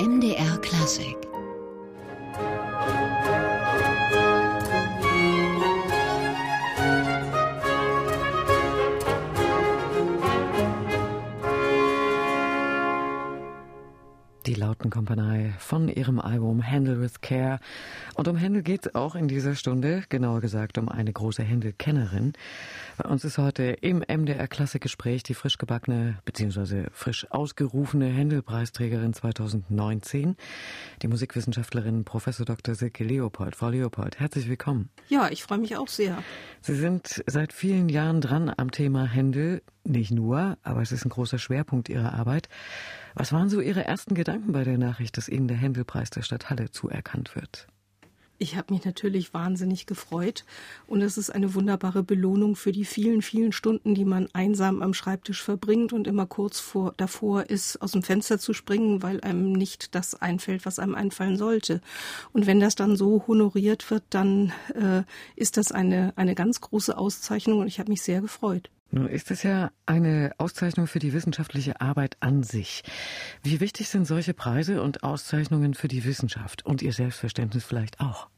MDR Klassik Die Lautenkompanie von ihrem Album Handle with Care. Und um Händel geht es auch in dieser Stunde, genauer gesagt um eine große Händel-Kennerin. Bei uns ist heute im MDR Klassikgespräch die frisch gebackene bzw. frisch ausgerufene Händel-Preisträgerin 2019, die Musikwissenschaftlerin Prof. Dr. Silke Leopold. Frau Leopold, herzlich willkommen. Ja, ich freue mich auch sehr. Sie sind seit vielen Jahren dran am Thema Händel. Nicht nur, aber es ist ein großer Schwerpunkt Ihrer Arbeit. Was waren so Ihre ersten Gedanken bei der Nachricht, dass Ihnen der Händelpreis der Stadt Halle zuerkannt wird? Ich habe mich natürlich wahnsinnig gefreut und es ist eine wunderbare Belohnung für die vielen, vielen Stunden, die man einsam am Schreibtisch verbringt und immer kurz vor, davor ist, aus dem Fenster zu springen, weil einem nicht das einfällt, was einem einfallen sollte. Und wenn das dann so honoriert wird, dann äh, ist das eine, eine ganz große Auszeichnung und ich habe mich sehr gefreut. Nun ist es ja eine Auszeichnung für die wissenschaftliche Arbeit an sich. Wie wichtig sind solche Preise und Auszeichnungen für die Wissenschaft und ihr Selbstverständnis vielleicht auch?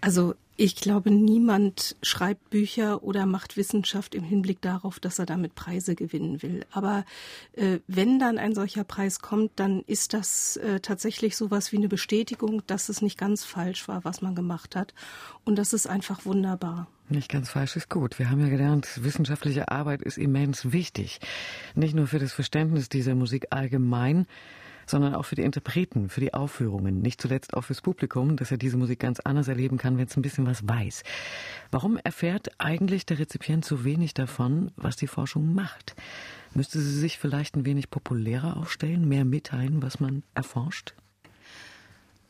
Also ich glaube, niemand schreibt Bücher oder macht Wissenschaft im Hinblick darauf, dass er damit Preise gewinnen will. Aber äh, wenn dann ein solcher Preis kommt, dann ist das äh, tatsächlich sowas wie eine Bestätigung, dass es nicht ganz falsch war, was man gemacht hat. Und das ist einfach wunderbar. Nicht ganz falsch ist gut. Wir haben ja gelernt, wissenschaftliche Arbeit ist immens wichtig. Nicht nur für das Verständnis dieser Musik allgemein, sondern auch für die Interpreten, für die Aufführungen, nicht zuletzt auch fürs Publikum, dass er diese Musik ganz anders erleben kann, wenn es ein bisschen was weiß. Warum erfährt eigentlich der Rezipient so wenig davon, was die Forschung macht? Müsste sie sich vielleicht ein wenig populärer aufstellen, mehr mitteilen, was man erforscht?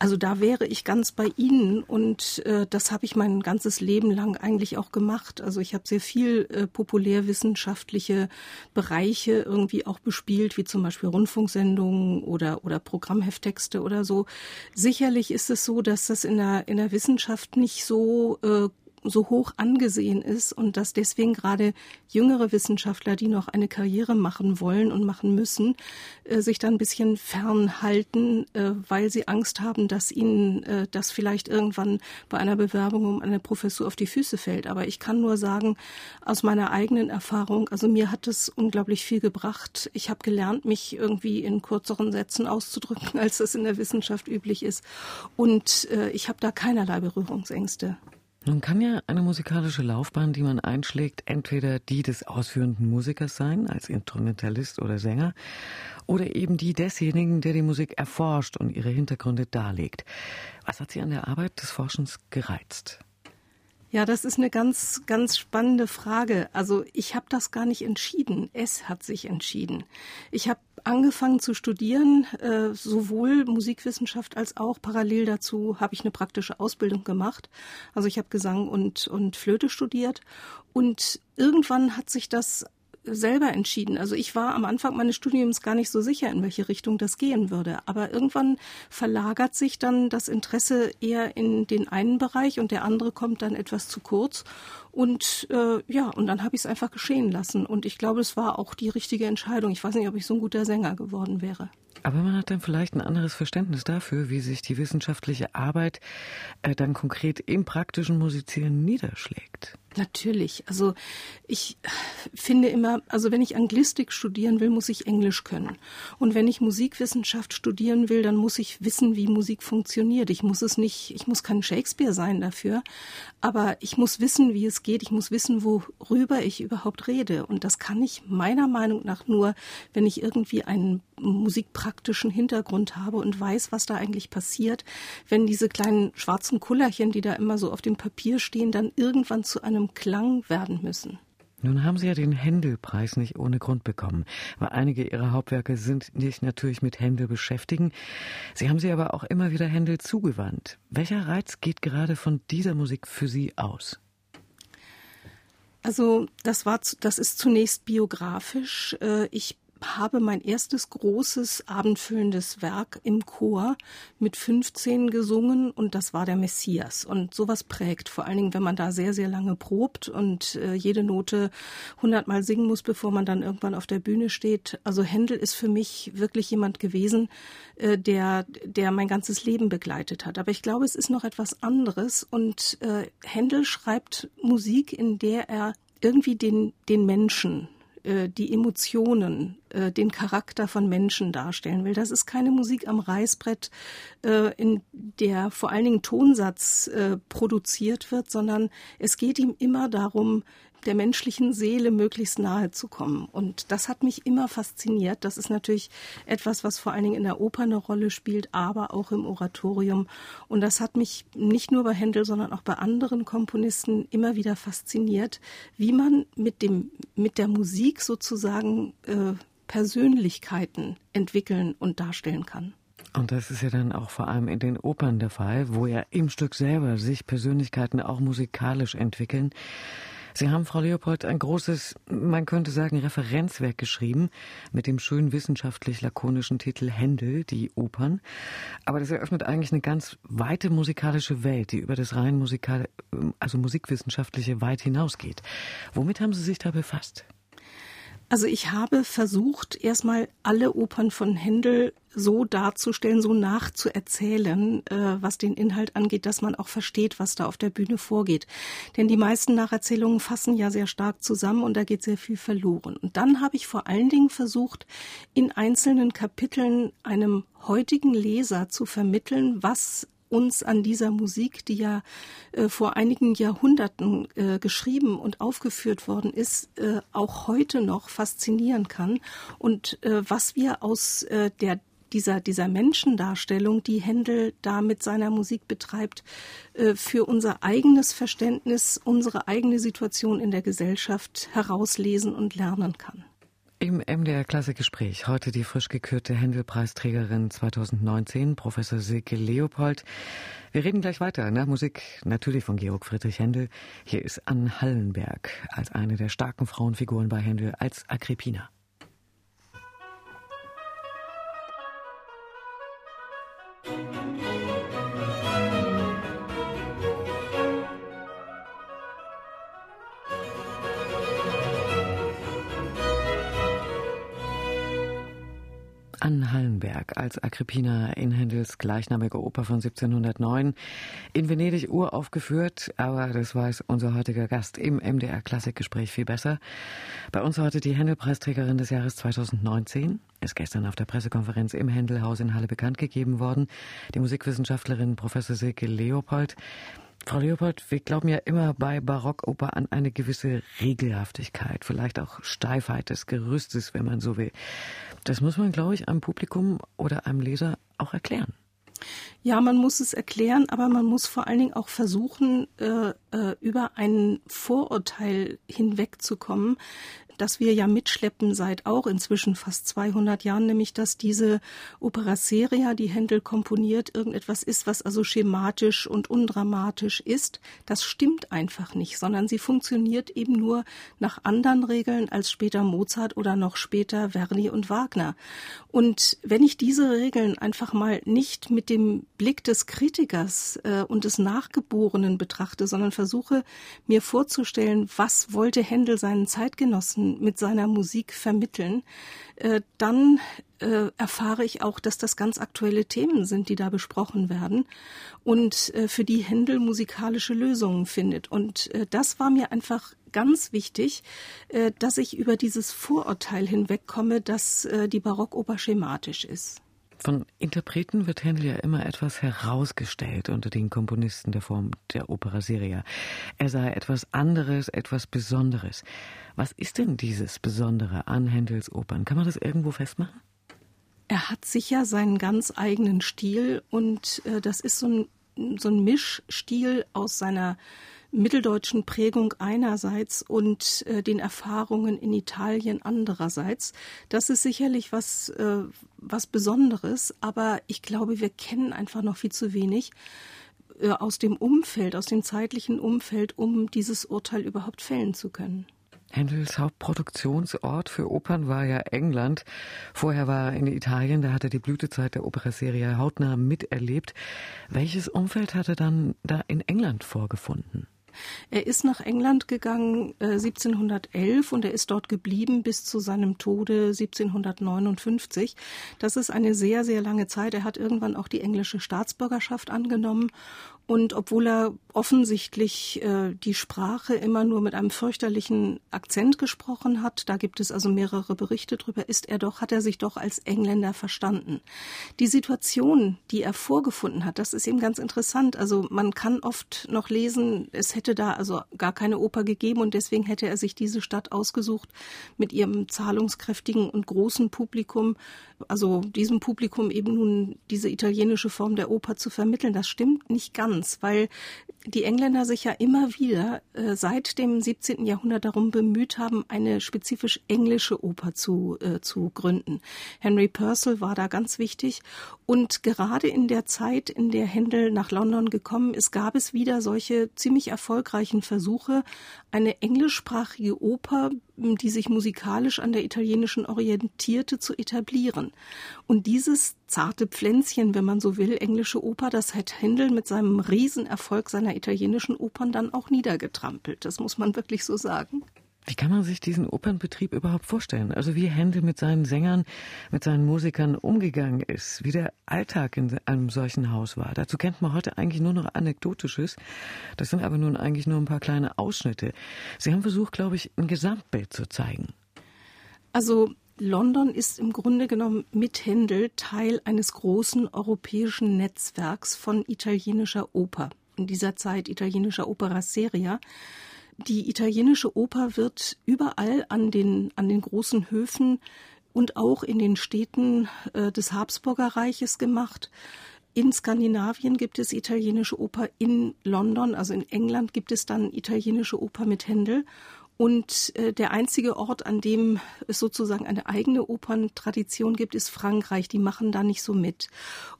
Also da wäre ich ganz bei Ihnen und äh, das habe ich mein ganzes Leben lang eigentlich auch gemacht. Also ich habe sehr viel äh, populärwissenschaftliche Bereiche irgendwie auch bespielt, wie zum Beispiel Rundfunksendungen oder oder Programmhefttexte oder so. Sicherlich ist es so, dass das in der in der Wissenschaft nicht so äh, so hoch angesehen ist und dass deswegen gerade jüngere Wissenschaftler, die noch eine Karriere machen wollen und machen müssen, äh, sich dann ein bisschen fernhalten, äh, weil sie Angst haben, dass ihnen äh, das vielleicht irgendwann bei einer Bewerbung um eine Professur auf die Füße fällt. Aber ich kann nur sagen, aus meiner eigenen Erfahrung, also mir hat es unglaublich viel gebracht. Ich habe gelernt, mich irgendwie in kürzeren Sätzen auszudrücken, als das in der Wissenschaft üblich ist. Und äh, ich habe da keinerlei Berührungsängste. Nun kann ja eine musikalische Laufbahn, die man einschlägt, entweder die des ausführenden Musikers sein, als Instrumentalist oder Sänger, oder eben die desjenigen, der die Musik erforscht und ihre Hintergründe darlegt. Was hat Sie an der Arbeit des Forschens gereizt? Ja, das ist eine ganz, ganz spannende Frage. Also ich habe das gar nicht entschieden. Es hat sich entschieden. Ich habe angefangen zu studieren, äh, sowohl Musikwissenschaft als auch parallel dazu habe ich eine praktische Ausbildung gemacht. Also ich habe Gesang und, und Flöte studiert. Und irgendwann hat sich das selber entschieden. Also ich war am Anfang meines Studiums gar nicht so sicher, in welche Richtung das gehen würde. Aber irgendwann verlagert sich dann das Interesse eher in den einen Bereich und der andere kommt dann etwas zu kurz. Und äh, ja, und dann habe ich es einfach geschehen lassen. Und ich glaube, es war auch die richtige Entscheidung. Ich weiß nicht, ob ich so ein guter Sänger geworden wäre. Aber man hat dann vielleicht ein anderes Verständnis dafür, wie sich die wissenschaftliche Arbeit äh, dann konkret im praktischen Musizieren niederschlägt. Natürlich. Also ich finde immer, also wenn ich Anglistik studieren will, muss ich Englisch können. Und wenn ich Musikwissenschaft studieren will, dann muss ich wissen, wie Musik funktioniert. Ich muss es nicht, ich muss kein Shakespeare sein dafür, aber ich muss wissen, wie es geht. Ich muss wissen, worüber ich überhaupt rede. Und das kann ich meiner Meinung nach nur, wenn ich irgendwie einen musikpraktischen Hintergrund habe und weiß, was da eigentlich passiert, wenn diese kleinen schwarzen Kullerchen, die da immer so auf dem Papier stehen, dann irgendwann zu einem Klang werden müssen. Nun haben Sie ja den Händel-Preis nicht ohne Grund bekommen, weil einige Ihrer Hauptwerke sind sich natürlich mit Händel beschäftigen. Sie haben sie aber auch immer wieder Händel zugewandt. Welcher Reiz geht gerade von dieser Musik für Sie aus? Also das war, das ist zunächst biografisch. Äh, ich habe mein erstes großes abendfüllendes Werk im Chor mit 15 gesungen und das war der Messias. Und sowas prägt, vor allen Dingen, wenn man da sehr, sehr lange probt und äh, jede Note hundertmal singen muss, bevor man dann irgendwann auf der Bühne steht. Also Händel ist für mich wirklich jemand gewesen, äh, der, der mein ganzes Leben begleitet hat. Aber ich glaube, es ist noch etwas anderes und äh, Händel schreibt Musik, in der er irgendwie den, den Menschen die Emotionen, äh, den Charakter von Menschen darstellen will. Das ist keine Musik am Reißbrett, äh, in der vor allen Dingen Tonsatz produziert wird, sondern es geht ihm immer darum, der menschlichen Seele möglichst nahe zu kommen. Und das hat mich immer fasziniert. Das ist natürlich etwas, was vor allen Dingen in der Oper eine Rolle spielt, aber auch im Oratorium. Und das hat mich nicht nur bei Händel, sondern auch bei anderen Komponisten immer wieder fasziniert, wie man mit dem, mit der Musik sozusagen äh, Persönlichkeiten entwickeln und darstellen kann. Und das ist ja dann auch vor allem in den Opern der Fall, wo ja im Stück selber sich Persönlichkeiten auch musikalisch entwickeln. Sie haben, Frau Leopold, ein großes, man könnte sagen, Referenzwerk geschrieben mit dem schön wissenschaftlich lakonischen Titel Händel, die Opern. Aber das eröffnet eigentlich eine ganz weite musikalische Welt, die über das rein musikal, also musikwissenschaftliche weit hinausgeht. Womit haben Sie sich da befasst? Also ich habe versucht, erstmal alle Opern von Händel so darzustellen, so nachzuerzählen, äh, was den Inhalt angeht, dass man auch versteht, was da auf der Bühne vorgeht. Denn die meisten Nacherzählungen fassen ja sehr stark zusammen und da geht sehr viel verloren. Und dann habe ich vor allen Dingen versucht, in einzelnen Kapiteln einem heutigen Leser zu vermitteln, was uns an dieser Musik, die ja äh, vor einigen Jahrhunderten äh, geschrieben und aufgeführt worden ist, äh, auch heute noch faszinieren kann und äh, was wir aus äh, der dieser, dieser Menschendarstellung, die Händel da mit seiner Musik betreibt, äh, für unser eigenes Verständnis, unsere eigene Situation in der Gesellschaft herauslesen und lernen kann. Im MDR Klassikgespräch heute die frisch gekürte Händelpreisträgerin 2019, Professor Silke Leopold. Wir reden gleich weiter nach Musik, natürlich von Georg Friedrich Händel. Hier ist Ann Hallenberg als eine der starken Frauenfiguren bei Händel als Agrippina. Anne Hallenberg als Agrippina in Händels gleichnamige Oper von 1709 in Venedig uraufgeführt, aber das weiß unser heutiger Gast im MDR Klassikgespräch viel besser. Bei uns heute die Händelpreisträgerin des Jahres 2019, ist gestern auf der Pressekonferenz im Händelhaus in Halle bekannt gegeben worden, die Musikwissenschaftlerin Professor Silke Leopold. Frau Leopold, wir glauben ja immer bei Barockoper an eine gewisse Regelhaftigkeit, vielleicht auch Steifheit des Gerüstes, wenn man so will. Das muss man, glaube ich, einem Publikum oder einem Leser auch erklären. Ja, man muss es erklären, aber man muss vor allen Dingen auch versuchen, äh, äh, über ein Vorurteil hinwegzukommen, das wir ja mitschleppen seit auch inzwischen fast 200 Jahren, nämlich dass diese Opera seria, die Händel komponiert, irgendetwas ist, was also schematisch und undramatisch ist. Das stimmt einfach nicht, sondern sie funktioniert eben nur nach anderen Regeln als später Mozart oder noch später Verdi und Wagner. Und wenn ich diese Regeln einfach mal nicht mit dem Blick des Kritikers äh, und des Nachgeborenen betrachte, sondern versuche mir vorzustellen, was wollte Händel seinen Zeitgenossen mit seiner Musik vermitteln, äh, dann äh, erfahre ich auch, dass das ganz aktuelle Themen sind, die da besprochen werden und äh, für die Händel musikalische Lösungen findet. Und das war mir einfach ganz wichtig, dass ich über dieses Vorurteil hinwegkomme, dass die Barockoper schematisch ist. Von Interpreten wird Händel ja immer etwas herausgestellt unter den Komponisten der Form der Opera Seria. Er sei etwas anderes, etwas Besonderes. Was ist denn dieses Besondere an Händels Opern? Kann man das irgendwo festmachen? Er hat sicher seinen ganz eigenen Stil und äh, das ist so ein, so ein Mischstil aus seiner mitteldeutschen Prägung einerseits und äh, den Erfahrungen in Italien andererseits. Das ist sicherlich was, äh, was Besonderes, aber ich glaube, wir kennen einfach noch viel zu wenig äh, aus dem Umfeld, aus dem zeitlichen Umfeld, um dieses Urteil überhaupt fällen zu können. Händels Hauptproduktionsort für Opern war ja England. Vorher war er in Italien, da hat er die Blütezeit der Operaserie hautnah miterlebt. Welches Umfeld hat er dann da in England vorgefunden? Er ist nach England gegangen äh, 1711 und er ist dort geblieben bis zu seinem Tode 1759. Das ist eine sehr, sehr lange Zeit. Er hat irgendwann auch die englische Staatsbürgerschaft angenommen und obwohl er offensichtlich äh, die Sprache immer nur mit einem fürchterlichen Akzent gesprochen hat, da gibt es also mehrere Berichte drüber, ist er doch, hat er sich doch als Engländer verstanden. Die Situation, die er vorgefunden hat, das ist eben ganz interessant. Also man kann oft noch lesen, es hätte da also gar keine Oper gegeben und deswegen hätte er sich diese Stadt ausgesucht mit ihrem zahlungskräftigen und großen Publikum, also diesem Publikum eben nun diese italienische Form der Oper zu vermitteln. Das stimmt nicht ganz ganz, weil die Engländer sich ja immer wieder äh, seit dem 17. Jahrhundert darum bemüht haben, eine spezifisch englische Oper zu, äh, zu gründen. Henry Purcell war da ganz wichtig. Und gerade in der Zeit, in der Händel nach London gekommen ist, gab es wieder solche ziemlich erfolgreichen Versuche, eine englischsprachige Oper, die sich musikalisch an der italienischen orientierte, zu etablieren. Und dieses zarte Pflänzchen, wenn man so will, englische Oper, das hat Händel mit seinem Riesenerfolg seiner italienischen Opern dann auch niedergetrampelt. Das muss man wirklich so sagen. Wie kann man sich diesen Opernbetrieb überhaupt vorstellen? Also wie Händel mit seinen Sängern, mit seinen Musikern umgegangen ist, wie der Alltag in einem solchen Haus war. Dazu kennt man heute eigentlich nur noch Anekdotisches. Das sind aber nun eigentlich nur ein paar kleine Ausschnitte. Sie haben versucht, glaube ich, ein Gesamtbild zu zeigen. Also London ist im Grunde genommen mit Händel Teil eines großen europäischen Netzwerks von italienischer Oper. In dieser Zeit italienischer Opera Seria. Die italienische Oper wird überall an den, an den großen Höfen und auch in den Städten äh, des Habsburger Reiches gemacht. In Skandinavien gibt es italienische Oper, in London, also in England gibt es dann italienische Oper mit Händel. Und äh, der einzige Ort, an dem es sozusagen eine eigene Operntradition gibt, ist Frankreich. Die machen da nicht so mit.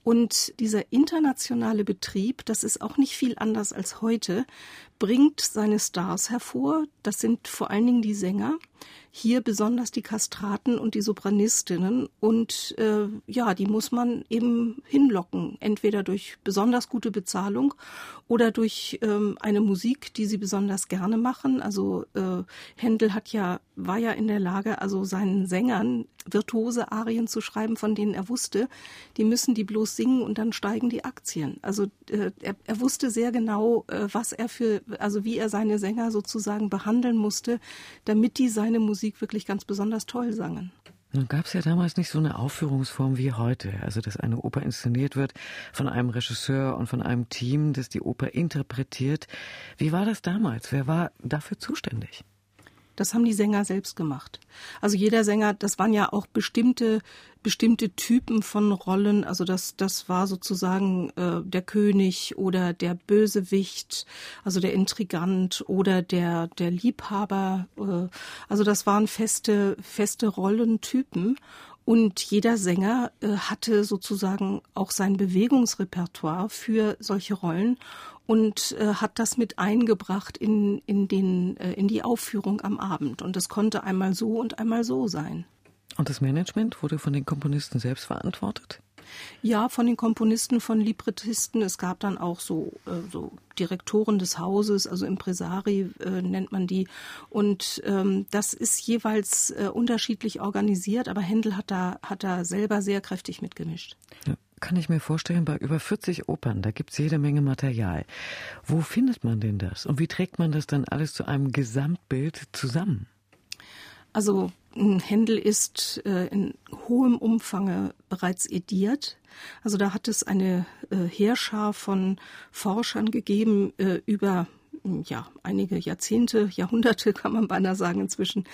Und dieser internationale Betrieb, das ist auch nicht viel anders als heute, bringt seine Stars hervor. Das sind vor allen Dingen die Sänger. Hier besonders die Kastraten und die Sopranistinnen. Und äh, ja, die muss man eben hinlocken. Entweder durch besonders gute Bezahlung oder durch ähm, eine Musik, die sie besonders gerne machen. Also äh, Händel hat ja, war ja in der Lage, also seinen Sängern virtuose Arien zu schreiben, von denen er wusste, die müssen die bloß singen und dann steigen die Aktien. Also äh, er, er wusste sehr genau, äh, was er für, also wie er seine Sänger sozusagen behandeln musste, damit die seine Musik wirklich ganz besonders toll sangen. Nun gab es ja damals nicht so eine Aufführungsform wie heute, also dass eine Oper inszeniert wird von einem Regisseur und von einem Team, das die Oper interpretiert. Wie war das damals? Wer war dafür zuständig? Das haben die Sänger selbst gemacht. Also jeder Sänger, das waren ja auch bestimmte bestimmte Typen von Rollen. Also das das war sozusagen äh, der König oder der Bösewicht, also der Intrigant oder der der Liebhaber. Äh, also das waren feste feste Rollentypen. Und jeder Sänger äh, hatte sozusagen auch sein Bewegungsrepertoire für solche Rollen und äh, hat das mit eingebracht in, in, den, äh, in die Aufführung am Abend. Und es konnte einmal so und einmal so sein. Und das Management wurde von den Komponisten selbst verantwortet? Ja, von den Komponisten, von Librettisten. Es gab dann auch so, äh, so Direktoren des Hauses, also Impresari äh, nennt man die. Und ähm, das ist jeweils äh, unterschiedlich organisiert, aber Händel hat da, hat da selber sehr kräftig mitgemischt. Ja kann ich mir vorstellen, bei über 40 Opern, da gibt es jede Menge Material. Wo findet man denn das? Und wie trägt man das dann alles zu einem Gesamtbild zusammen? Also Händel ist äh, in hohem Umfang bereits ediert. Also da hat es eine äh, Heerschar von Forschern gegeben äh, über ja, einige Jahrzehnte, Jahrhunderte kann man beinahe sagen inzwischen,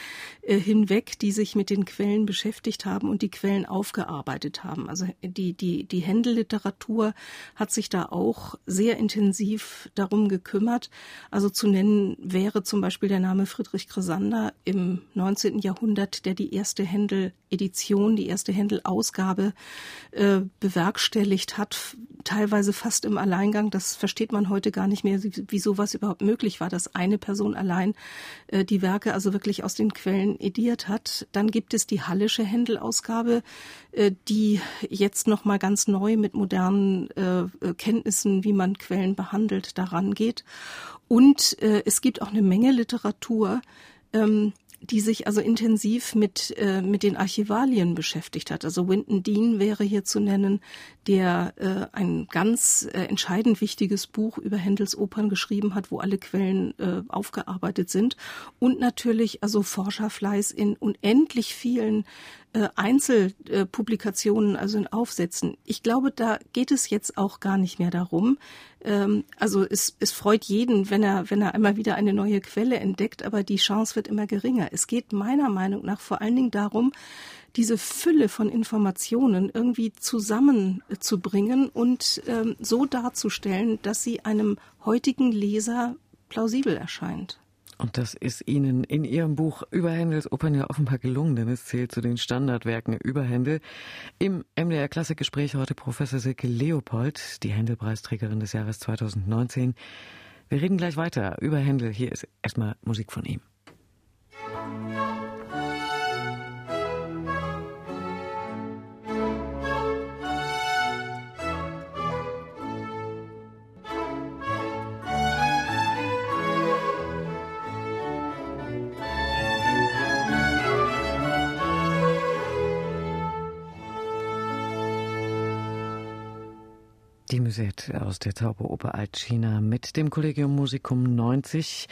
äh, hinweg, die sich mit den Quellen beschäftigt haben und die Quellen aufgearbeitet haben. Also die, die, die Händelliteratur hat sich da auch sehr intensiv darum gekümmert. Also zu nennen wäre zum Beispiel der Name Friedrich Grisander im 19. Jahrhundert, der die erste Händel-Edition, die erste Händel-Ausgabe äh, bewerkstelligt hat teilweise fast im Alleingang. Das versteht man heute gar nicht mehr, wie sowas überhaupt möglich war, dass eine Person allein äh, die Werke also wirklich aus den Quellen ediert hat. Dann gibt es die Hallische Händel-Ausgabe, äh, die jetzt noch mal ganz neu mit modernen äh, Kenntnissen, wie man Quellen behandelt, daran geht. Und äh, es gibt auch eine Menge Literatur, ähm, die sich also intensiv mit, äh, mit den Archivalien beschäftigt hat. Also Winton Dean wäre hier zu nennen, der äh, ein ganz äh, entscheidend wichtiges Buch über Händels Opern geschrieben hat, wo alle Quellen äh, aufgearbeitet sind. Und natürlich also Forscherfleiß in unendlich vielen äh, Einzelpublikationen, also in Aufsätzen. Ich glaube, da geht es jetzt auch gar nicht mehr darum. Ähm, also es, es freut jeden, wenn er, wenn er einmal wieder eine neue Quelle entdeckt, aber die Chance wird immer geringer. Es geht meiner Meinung nach vor allen Dingen darum, diese Fülle von Informationen irgendwie zusammenzubringen und ähm, so darzustellen, dass sie einem heutigen Leser plausibel erscheint. Und das ist Ihnen in Ihrem Buch über Händels Opern ja offenbar gelungen, denn es zählt zu den Standardwerken über Händel. Im MDR Klassikgespräch heute Professor Silke Leopold, die Händel-Preisträgerin des Jahres 2019. Wir reden gleich weiter über Händel. Hier ist erstmal Musik von ihm. Aus der Zauberoper Altchina mit dem Collegium Musicum 90.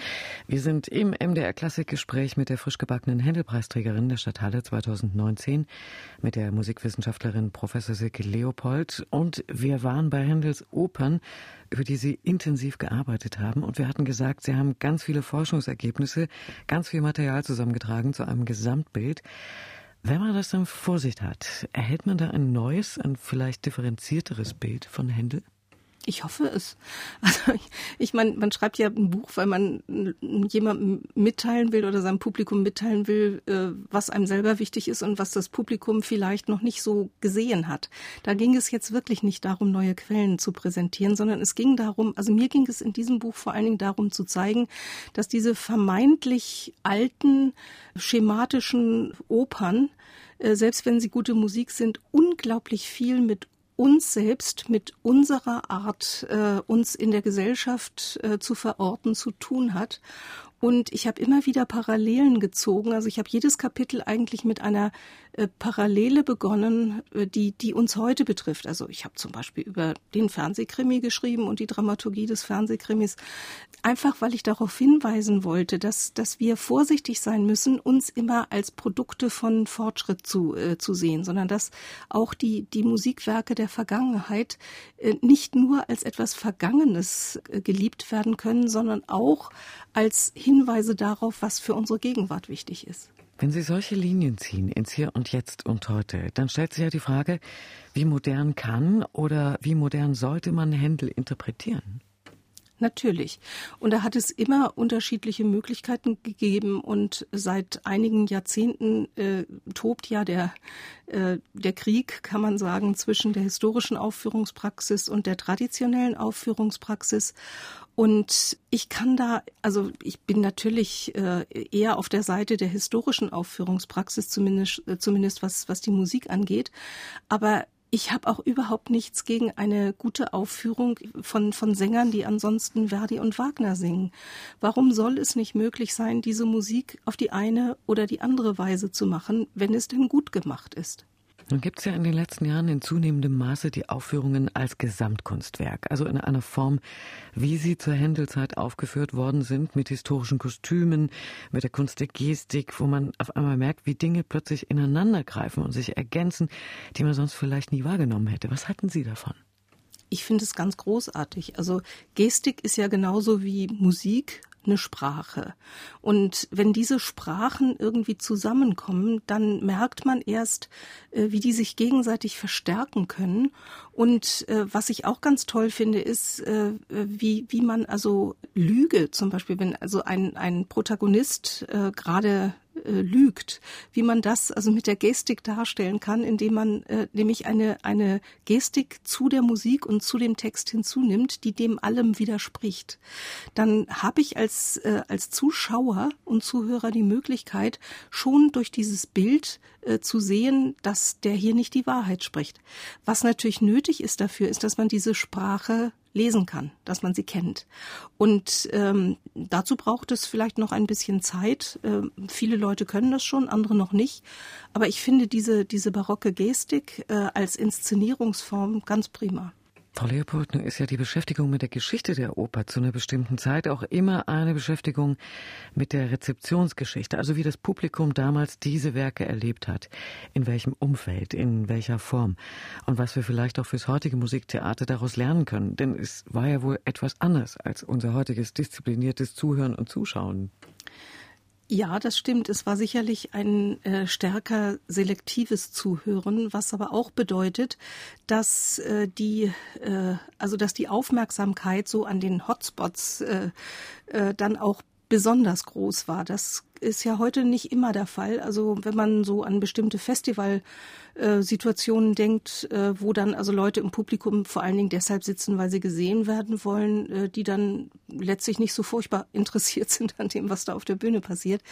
Wir sind im MDR Klassikgespräch mit der frisch gebackenen Händelpreisträgerin der Stadthalle 2019, mit der Musikwissenschaftlerin Professor Silke Leopold. Und wir waren bei Händels Opern, über die Sie intensiv gearbeitet haben. Und wir hatten gesagt, Sie haben ganz viele Forschungsergebnisse, ganz viel Material zusammengetragen zu einem Gesamtbild. Wenn man das dann vor sich hat, erhält man da ein neues, ein vielleicht differenzierteres Bild von Händel? Ich hoffe es. Also ich, ich meine, man schreibt ja ein Buch, weil man jemandem mitteilen will oder seinem Publikum mitteilen will, äh, was einem selber wichtig ist und was das Publikum vielleicht noch nicht so gesehen hat. Da ging es jetzt wirklich nicht darum, neue Quellen zu präsentieren, sondern es ging darum, also mir ging es in diesem Buch vor allen Dingen darum zu zeigen, dass diese vermeintlich alten schematischen Opern äh, selbst wenn sie gute Musik sind, unglaublich viel mit uns selbst mit unserer Art, äh, uns in der Gesellschaft äh, zu verorten, zu tun hat. Und ich habe immer wieder Parallelen gezogen. Also ich habe jedes Kapitel eigentlich mit einer äh, Parallele begonnen, äh, die, die uns heute betrifft. Also ich habe zum Beispiel über den Fernsehkrimi geschrieben und die Dramaturgie des Fernsehkrimis. Einfach weil ich darauf hinweisen wollte, dass, dass wir vorsichtig sein müssen, uns immer als Produkte von Fortschritt zu, äh, zu sehen, sondern dass auch die, die Musikwerke der Vergangenheit äh, nicht nur als etwas Vergangenes geliebt werden können, sondern auch als Hinweise darauf, was für unsere Gegenwart wichtig ist. Wenn Sie solche Linien ziehen ins Hier und Jetzt und heute, dann stellt sich ja die Frage, wie modern kann oder wie modern sollte man Händel interpretieren? Natürlich. Und da hat es immer unterschiedliche Möglichkeiten gegeben und seit einigen Jahrzehnten äh, tobt ja der, äh, der Krieg, kann man sagen, zwischen der historischen Aufführungspraxis und der traditionellen Aufführungspraxis. Und ich kann da, also ich bin natürlich äh, eher auf der Seite der historischen Aufführungspraxis, zumindest, äh, zumindest was, was die Musik angeht. Aber ich habe auch überhaupt nichts gegen eine gute Aufführung von, von Sängern, die ansonsten Verdi und Wagner singen. Warum soll es nicht möglich sein, diese Musik auf die eine oder die andere Weise zu machen, wenn es denn gut gemacht ist? Nun gibt es ja in den letzten Jahren in zunehmendem Maße die Aufführungen als Gesamtkunstwerk, also in einer Form, wie sie zur Händelzeit aufgeführt worden sind, mit historischen Kostümen, mit der Kunst der Gestik, wo man auf einmal merkt, wie Dinge plötzlich ineinandergreifen und sich ergänzen, die man sonst vielleicht nie wahrgenommen hätte. Was hatten Sie davon? Ich finde es ganz großartig. Also Gestik ist ja genauso wie Musik eine Sprache. Und wenn diese Sprachen irgendwie zusammenkommen, dann merkt man erst, äh, wie die sich gegenseitig verstärken können. Und äh, was ich auch ganz toll finde, ist, äh, wie, wie man also Lüge zum Beispiel, wenn also ein, ein Protagonist gerade lügt, wie man das also mit der Gestik darstellen kann, indem man äh, nämlich eine, eine Gestik zu der Musik und zu dem Text hinzunimmt, die dem allem widerspricht. Dann habe ich als, äh, als Zuschauer und Zuhörer die Möglichkeit, schon durch dieses Bild äh, zu sehen, dass der hier nicht die Wahrheit spricht. Was natürlich nötig ist dafür, ist, dass man diese Sprache lesen kann, dass man sie kennt. Und ähm, dazu braucht es vielleicht noch ein bisschen Zeit. Ähm, viele Leute können das schon, andere noch nicht. Aber ich finde diese, diese barocke Gestik äh, als Inszenierungsform ganz prima. Frau Leopold, nun ist ja die Beschäftigung mit der Geschichte der Oper zu einer bestimmten Zeit auch immer eine Beschäftigung mit der Rezeptionsgeschichte, also wie das Publikum damals diese Werke erlebt hat, in welchem Umfeld, in welcher Form und was wir vielleicht auch fürs heutige Musiktheater daraus lernen können, denn es war ja wohl etwas anders als unser heutiges diszipliniertes Zuhören und Zuschauen. Ja, das stimmt. Es war sicherlich ein äh, stärker selektives Zuhören, was aber auch bedeutet, dass äh, die, äh, also dass die Aufmerksamkeit so an den Hotspots äh, äh, dann auch besonders groß war. Das ist ja heute nicht immer der Fall. Also wenn man so an bestimmte Festival äh, Situationen denkt, äh, wo dann also Leute im Publikum vor allen Dingen deshalb sitzen, weil sie gesehen werden wollen, äh, die dann letztlich nicht so furchtbar interessiert sind an dem, was da auf der Bühne passiert.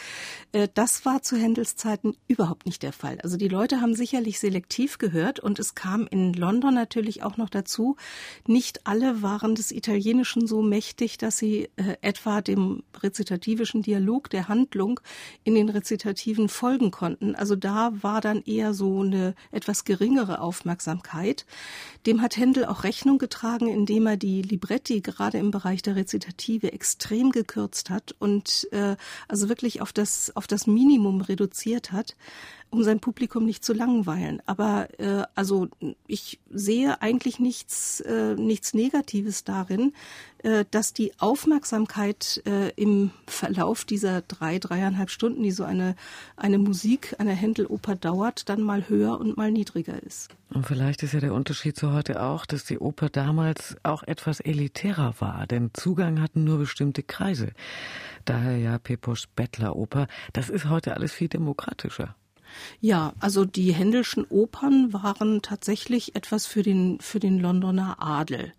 Äh, das war zu Händels Zeiten überhaupt nicht der Fall. Also die Leute haben sicherlich selektiv gehört und es kam in London natürlich auch noch dazu, nicht alle waren des Italienischen so mächtig, dass sie äh, etwa dem rezitativischen Dialog der Handlung in den Rezitativen folgen konnten. Also da war dann eher so eine etwas geringere Aufmerksamkeit. Dem hat Händel auch Rechnung getragen, indem er die Libretti gerade im Bereich der Rezitative extrem gekürzt hat und äh, also wirklich auf das, auf das Minimum reduziert hat um sein Publikum nicht zu langweilen. Aber äh, also ich sehe eigentlich nichts, äh, nichts Negatives darin, äh, dass die Aufmerksamkeit äh, im Verlauf dieser drei, dreieinhalb Stunden, die so eine, eine Musik, eine Händeloper dauert, dann mal höher und mal niedriger ist. Und vielleicht ist ja der Unterschied zu heute auch, dass die Oper damals auch etwas elitärer war, denn Zugang hatten nur bestimmte Kreise. Daher ja Pepos Bettleroper. Das ist heute alles viel demokratischer. Ja, also die Händelschen Opern waren tatsächlich etwas für den, für den Londoner Adel.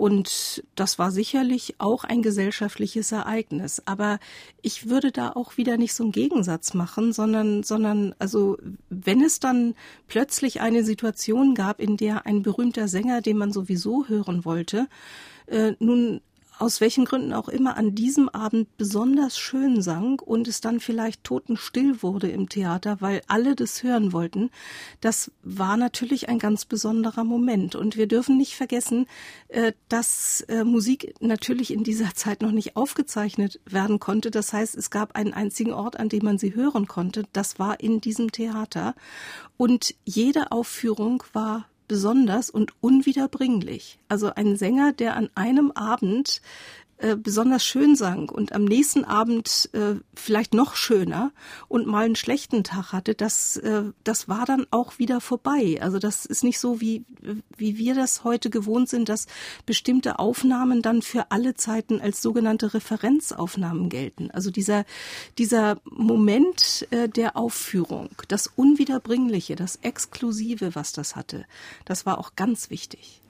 Und das war sicherlich auch ein gesellschaftliches Ereignis. Aber ich würde da auch wieder nicht so einen Gegensatz machen, sondern, sondern, also, wenn es dann plötzlich eine Situation gab, in der ein berühmter Sänger, den man sowieso hören wollte, äh, nun aus welchen Gründen auch immer an diesem Abend besonders schön sang und es dann vielleicht totenstill wurde im Theater, weil alle das hören wollten, das war natürlich ein ganz besonderer Moment. Und wir dürfen nicht vergessen, äh, dass äh, Musik natürlich in dieser Zeit noch nicht aufgezeichnet werden konnte. Das heißt, es gab einen einzigen Ort, an dem man sie hören konnte. Das war in diesem Theater. Und jede Aufführung war besonders und unwiederbringlich. Also ein Sänger, der an einem Abend äh, besonders schön sang und am nächsten Abend äh, vielleicht noch schöner und mal einen schlechten Tag hatte, das, äh, das war dann auch wieder vorbei. Also das ist nicht so, wie, wie wir das heute gewohnt sind, dass bestimmte Aufnahmen dann für alle Zeiten als sogenannte Referenzaufnahmen gelten. Also dieser, dieser Moment äh, der Aufführung, das Unwiederbringliche, das Exklusive, was das hatte, das war auch ganz wichtig.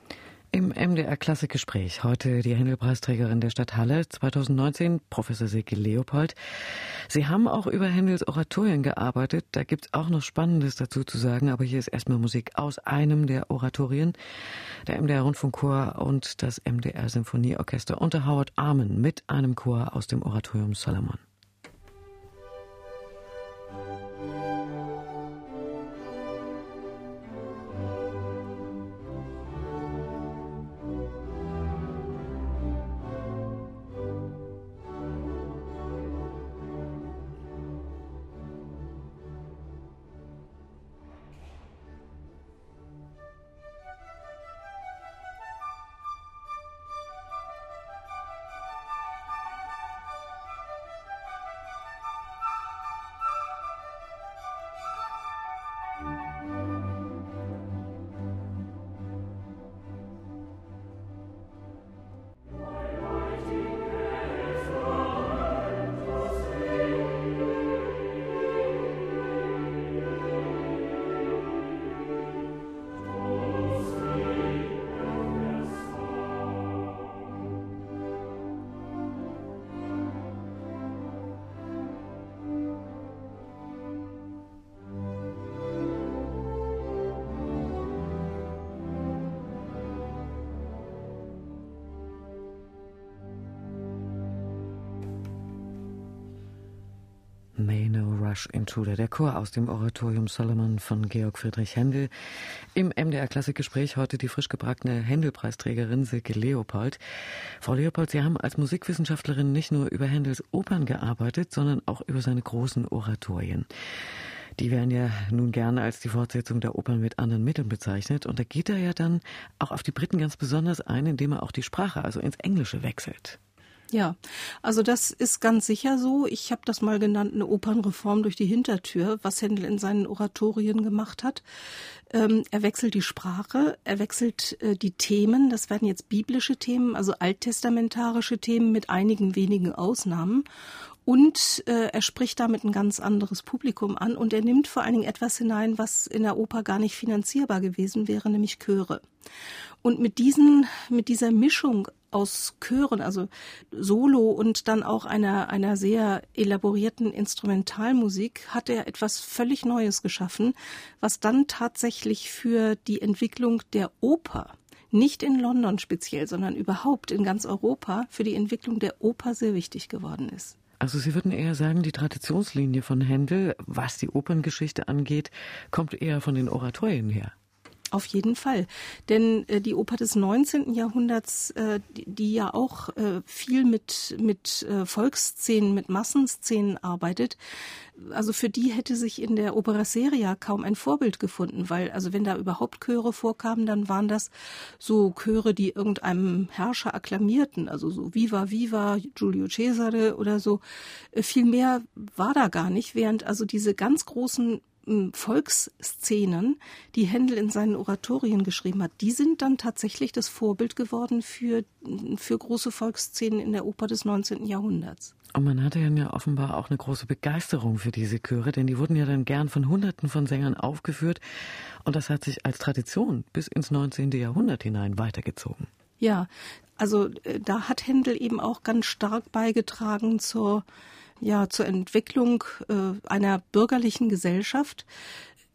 Im MDR Klassikgespräch heute die Händelpreisträgerin der Stadt Halle 2019, Professor Silke Leopold. Sie haben auch über Händels Oratorien gearbeitet. Da gibt's auch noch Spannendes dazu zu sagen, aber hier ist erstmal Musik aus einem der Oratorien, der MDR Rundfunkchor und das MDR Symphonieorchester unter Howard Armen mit einem Chor aus dem Oratorium Solomon. May No Rush Intruder, der Chor aus dem Oratorium Solomon von Georg Friedrich Händel. Im MDR Klassikgespräch heute die frisch gebackene Händel-Preisträgerin Silke Leopold. Frau Leopold, Sie haben als Musikwissenschaftlerin nicht nur über Händels Opern gearbeitet, sondern auch über seine großen Oratorien. Die werden ja nun gerne als die Fortsetzung der Opern mit anderen Mitteln bezeichnet. Und da geht er ja dann auch auf die Briten ganz besonders ein, indem er auch die Sprache, also ins Englische wechselt. Ja, also das ist ganz sicher so. Ich habe das mal genannt, eine Opernreform durch die Hintertür, was Händel in seinen Oratorien gemacht hat. Ähm, er wechselt die Sprache, er wechselt äh, die Themen. Das werden jetzt biblische Themen, also alttestamentarische Themen mit einigen wenigen Ausnahmen. Und äh, er spricht damit ein ganz anderes Publikum an und er nimmt vor allen Dingen etwas hinein, was in der Oper gar nicht finanzierbar gewesen wäre, nämlich Chöre. Und mit diesen, mit dieser Mischung aus Chören, also Solo und dann auch einer, einer sehr elaborierten Instrumentalmusik, hat er etwas völlig Neues geschaffen, was dann tatsächlich für die Entwicklung der Oper nicht in London speziell, sondern überhaupt in ganz Europa für die Entwicklung der Oper sehr wichtig geworden ist. Also Sie würden eher sagen, die Traditionslinie von Händel, was die Operngeschichte angeht, kommt eher von den Oratorien her. Auf jeden Fall. Denn äh, die Oper des 19. Jahrhunderts, äh, die, die, ja auch äh, viel mit, mit äh, Volksszenen, mit Massenszenen arbeitet, also für die hätte sich in der Opera Seria kaum ein Vorbild gefunden, weil also wenn da überhaupt Chöre vorkamen, dann waren das so Chöre, die irgendeinem Herrscher akklamierten, also so Viva Viva, Giulio Cesare oder so. Äh, viel mehr war da gar nicht, während also diese ganz großen Volksszenen, die Händel in seinen Oratorien geschrieben hat, die sind dann tatsächlich das Vorbild geworden für, für große Volksszenen in der Oper des 19. Jahrhunderts. Und man hatte ja offenbar auch eine große Begeisterung für diese Chöre, denn die wurden ja dann gern von Hunderten von Sängern aufgeführt. Und das hat sich als Tradition bis ins 19. Jahrhundert hinein weitergezogen. Ja, also äh, da hat Händel eben auch ganz stark beigetragen zur ja zur Entwicklung äh, einer bürgerlichen Gesellschaft,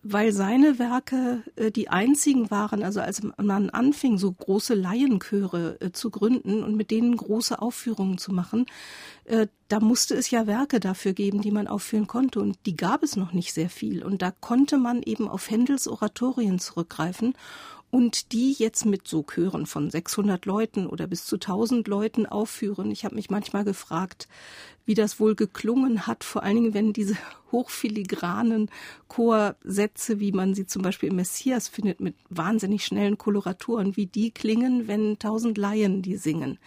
weil seine Werke äh, die einzigen waren, also als man anfing, so große Laienchöre äh, zu gründen und mit denen große Aufführungen zu machen, äh, da musste es ja Werke dafür geben, die man aufführen konnte und die gab es noch nicht sehr viel und da konnte man eben auf Händels Oratorien zurückgreifen und die jetzt mit so Chören von 600 Leuten oder bis zu 1000 Leuten aufführen. Ich habe mich manchmal gefragt, wie das wohl geklungen hat, vor allen Dingen, wenn diese hochfiligranen Chorsätze, wie man sie zum Beispiel im Messias findet, mit wahnsinnig schnellen Koloraturen, wie die klingen, wenn tausend Laien die singen.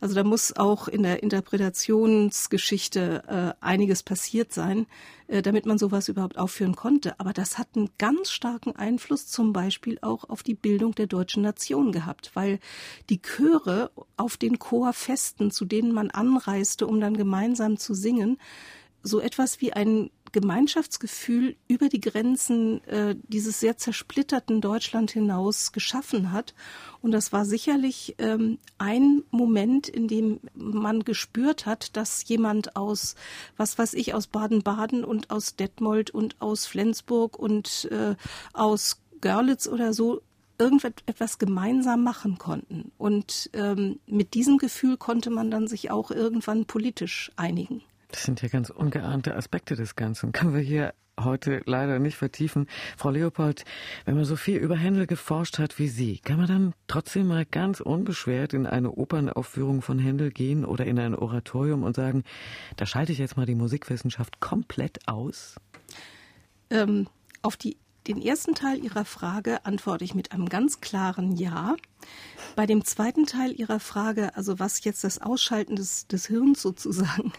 Also da muss auch in der Interpretationsgeschichte äh, einiges passiert sein, äh, damit man sowas überhaupt aufführen konnte. Aber das hat einen ganz starken Einfluss zum Beispiel auch auf die Bildung der deutschen Nation gehabt, weil die Chöre auf den Chorfesten, zu denen man anreiste, um dann gemeinsam zu singen, so etwas wie ein Gemeinschaftsgefühl über die Grenzen äh, dieses sehr zersplitterten Deutschland hinaus geschaffen hat. Und das war sicherlich ähm, ein Moment, in dem man gespürt hat, dass jemand aus, was weiß ich, aus Baden-Baden und aus Detmold und aus Flensburg und äh, aus Görlitz oder so irgendetwas gemeinsam machen konnten. Und ähm, mit diesem Gefühl konnte man dann sich auch irgendwann politisch einigen. Das sind ja ganz ungeahnte Aspekte des Ganzen. Können wir hier heute leider nicht vertiefen. Frau Leopold, wenn man so viel über Händel geforscht hat wie Sie, kann man dann trotzdem mal ganz unbeschwert in eine Opernaufführung von Händel gehen oder in ein Oratorium und sagen, da schalte ich jetzt mal die Musikwissenschaft komplett aus? Ähm, auf die den ersten Teil Ihrer Frage antworte ich mit einem ganz klaren Ja. Bei dem zweiten Teil Ihrer Frage, also was jetzt das Ausschalten des, des Hirns sozusagen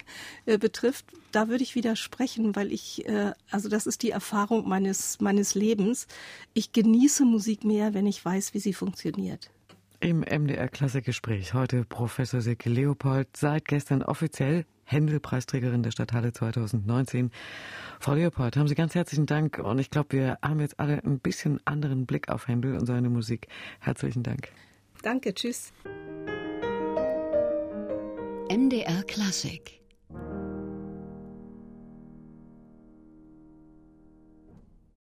äh, betrifft, da würde ich widersprechen, weil ich, äh, also das ist die Erfahrung meines, meines Lebens. Ich genieße Musik mehr, wenn ich weiß, wie sie funktioniert. Im MDR Klassikgespräch heute Professor Silke Leopold, seit gestern offiziell Händel-Preisträgerin der Stadthalle 2019. Frau Leopold, haben Sie ganz herzlichen Dank und ich glaube, wir haben jetzt alle ein bisschen anderen Blick auf Händel und seine Musik. Herzlichen Dank. Danke, tschüss. MDR Klassik